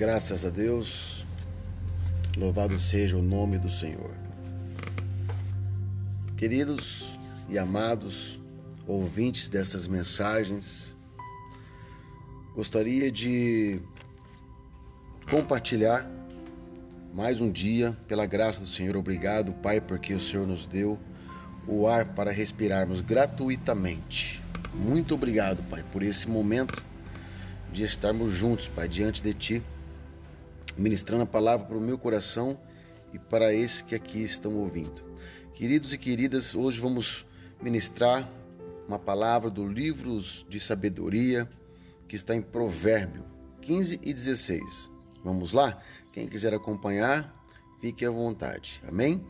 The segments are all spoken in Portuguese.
Graças a Deus, louvado seja o nome do Senhor. Queridos e amados ouvintes dessas mensagens, gostaria de compartilhar mais um dia, pela graça do Senhor. Obrigado, Pai, porque o Senhor nos deu o ar para respirarmos gratuitamente. Muito obrigado, Pai, por esse momento de estarmos juntos, Pai, diante de Ti, ministrando a palavra para o meu coração e para esses que aqui estão ouvindo. Queridos e queridas, hoje vamos ministrar uma palavra do livro de sabedoria que está em Provérbio 15 e 16. Vamos lá? Quem quiser acompanhar, fique à vontade. Amém?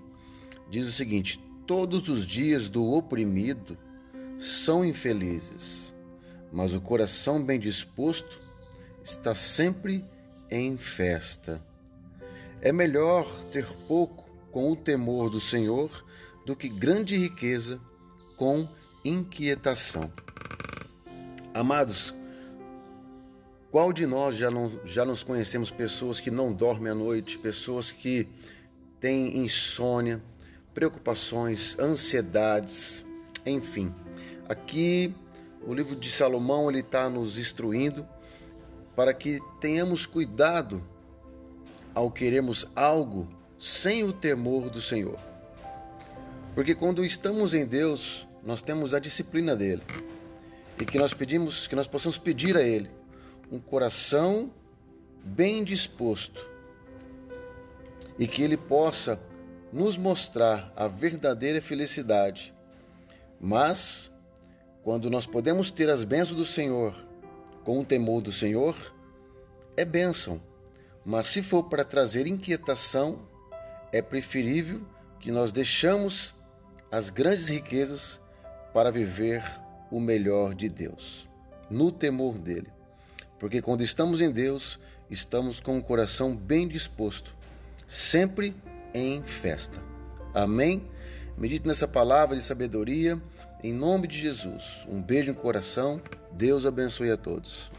Diz o seguinte: Todos os dias do oprimido são infelizes, mas o coração bem disposto está sempre em festa. É melhor ter pouco com o temor do Senhor do que grande riqueza com inquietação. Amados, qual de nós já, não, já nos conhecemos pessoas que não dormem à noite, pessoas que têm insônia, preocupações, ansiedades, enfim. Aqui o livro de Salomão ele está nos instruindo para que tenhamos cuidado ao queremos algo sem o temor do Senhor. Porque quando estamos em Deus, nós temos a disciplina dele. E que nós pedimos, que nós possamos pedir a ele um coração bem disposto e que ele possa nos mostrar a verdadeira felicidade. Mas quando nós podemos ter as bênçãos do Senhor com o temor do Senhor, é bênção. Mas se for para trazer inquietação, é preferível que nós deixamos as grandes riquezas para viver o melhor de Deus, no temor dele. Porque quando estamos em Deus, estamos com o coração bem disposto, sempre em festa. Amém? Medite nessa palavra de sabedoria, em nome de Jesus. Um beijo no coração, Deus abençoe a todos.